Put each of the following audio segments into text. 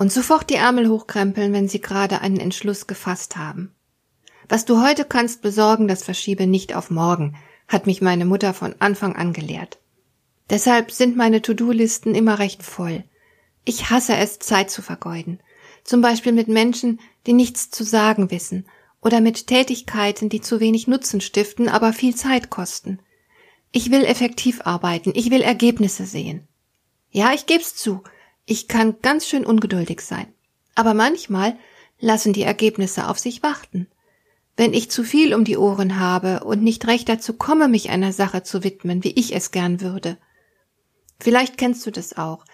und sofort die Ärmel hochkrempeln, wenn sie gerade einen Entschluss gefasst haben. Was du heute kannst besorgen, das verschiebe nicht auf morgen, hat mich meine Mutter von Anfang an gelehrt. Deshalb sind meine To-Do-Listen immer recht voll. Ich hasse es, Zeit zu vergeuden. Zum Beispiel mit Menschen, die nichts zu sagen wissen oder mit Tätigkeiten, die zu wenig Nutzen stiften, aber viel Zeit kosten. Ich will effektiv arbeiten, ich will Ergebnisse sehen. Ja, ich geb's zu, ich kann ganz schön ungeduldig sein. Aber manchmal lassen die Ergebnisse auf sich warten. Wenn ich zu viel um die Ohren habe und nicht recht dazu komme, mich einer Sache zu widmen, wie ich es gern würde. Vielleicht kennst du das auch.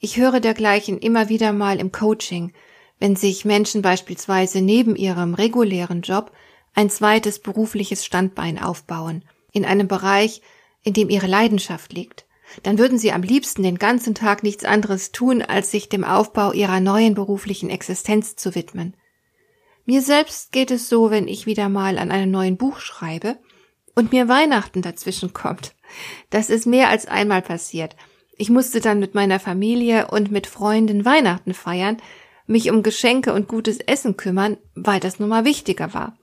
Ich höre dergleichen immer wieder mal im Coaching, wenn sich Menschen beispielsweise neben ihrem regulären Job ein zweites berufliches Standbein aufbauen, in einem Bereich, in dem ihre Leidenschaft liegt, dann würden sie am liebsten den ganzen Tag nichts anderes tun, als sich dem Aufbau ihrer neuen beruflichen Existenz zu widmen. Mir selbst geht es so, wenn ich wieder mal an einem neuen Buch schreibe und mir Weihnachten dazwischen kommt. Das ist mehr als einmal passiert. Ich musste dann mit meiner Familie und mit Freunden Weihnachten feiern, mich um Geschenke und gutes Essen kümmern, weil das nun mal wichtiger war.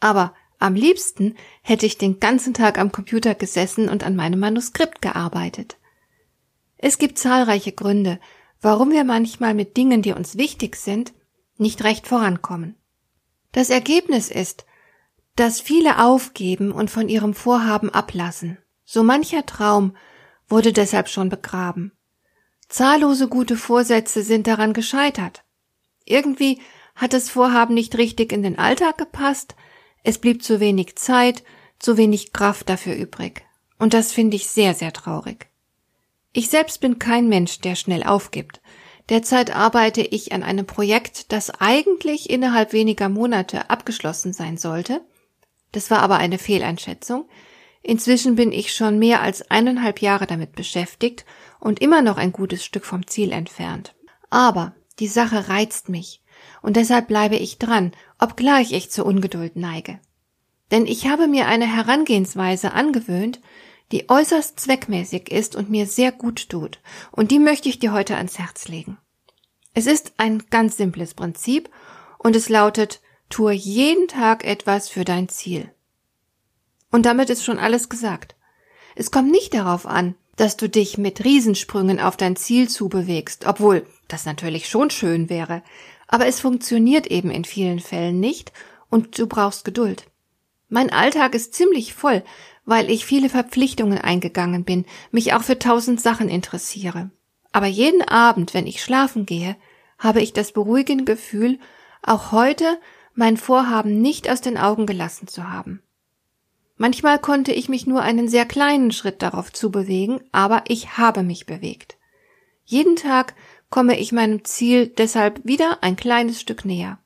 Aber am liebsten hätte ich den ganzen Tag am Computer gesessen und an meinem Manuskript gearbeitet. Es gibt zahlreiche Gründe, warum wir manchmal mit Dingen, die uns wichtig sind, nicht recht vorankommen. Das Ergebnis ist, dass viele aufgeben und von ihrem Vorhaben ablassen. So mancher Traum wurde deshalb schon begraben. Zahllose gute Vorsätze sind daran gescheitert. Irgendwie hat das Vorhaben nicht richtig in den Alltag gepasst, es blieb zu wenig Zeit, zu wenig Kraft dafür übrig. Und das finde ich sehr, sehr traurig. Ich selbst bin kein Mensch, der schnell aufgibt. Derzeit arbeite ich an einem Projekt, das eigentlich innerhalb weniger Monate abgeschlossen sein sollte. Das war aber eine Fehleinschätzung. Inzwischen bin ich schon mehr als eineinhalb Jahre damit beschäftigt und immer noch ein gutes Stück vom Ziel entfernt. Aber die Sache reizt mich und deshalb bleibe ich dran, obgleich ich zur Ungeduld neige. Denn ich habe mir eine Herangehensweise angewöhnt, die äußerst zweckmäßig ist und mir sehr gut tut, und die möchte ich dir heute ans Herz legen. Es ist ein ganz simples Prinzip, und es lautet, tue jeden Tag etwas für dein Ziel. Und damit ist schon alles gesagt. Es kommt nicht darauf an, dass du dich mit Riesensprüngen auf dein Ziel zubewegst, obwohl das natürlich schon schön wäre, aber es funktioniert eben in vielen Fällen nicht und du brauchst Geduld. Mein Alltag ist ziemlich voll, weil ich viele Verpflichtungen eingegangen bin, mich auch für tausend Sachen interessiere. Aber jeden Abend, wenn ich schlafen gehe, habe ich das beruhigende Gefühl, auch heute mein Vorhaben nicht aus den Augen gelassen zu haben. Manchmal konnte ich mich nur einen sehr kleinen Schritt darauf zubewegen, aber ich habe mich bewegt. Jeden Tag komme ich meinem Ziel deshalb wieder ein kleines Stück näher.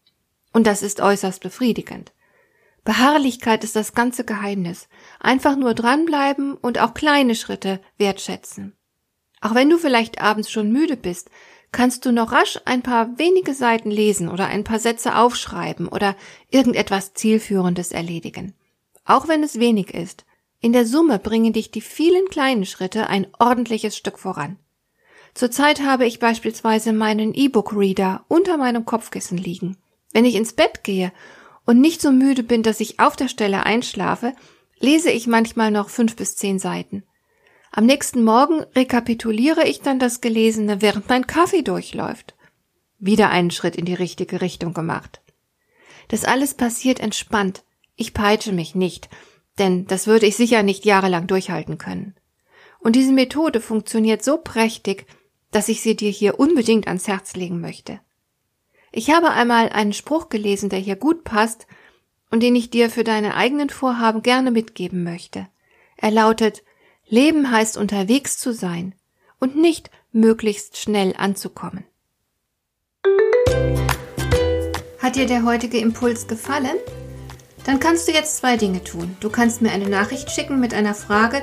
Und das ist äußerst befriedigend. Beharrlichkeit ist das ganze Geheimnis. Einfach nur dranbleiben und auch kleine Schritte wertschätzen. Auch wenn du vielleicht abends schon müde bist, kannst du noch rasch ein paar wenige Seiten lesen oder ein paar Sätze aufschreiben oder irgendetwas Zielführendes erledigen. Auch wenn es wenig ist. In der Summe bringen dich die vielen kleinen Schritte ein ordentliches Stück voran. Zurzeit habe ich beispielsweise meinen E-Book-Reader unter meinem Kopfkissen liegen. Wenn ich ins Bett gehe und nicht so müde bin, dass ich auf der Stelle einschlafe, lese ich manchmal noch fünf bis zehn Seiten. Am nächsten Morgen rekapituliere ich dann das Gelesene, während mein Kaffee durchläuft. Wieder einen Schritt in die richtige Richtung gemacht. Das alles passiert entspannt. Ich peitsche mich nicht, denn das würde ich sicher nicht jahrelang durchhalten können. Und diese Methode funktioniert so prächtig, dass ich sie dir hier unbedingt ans Herz legen möchte. Ich habe einmal einen Spruch gelesen, der hier gut passt und den ich dir für deine eigenen Vorhaben gerne mitgeben möchte. Er lautet Leben heißt unterwegs zu sein und nicht möglichst schnell anzukommen. Hat dir der heutige Impuls gefallen? Dann kannst du jetzt zwei Dinge tun. Du kannst mir eine Nachricht schicken mit einer Frage,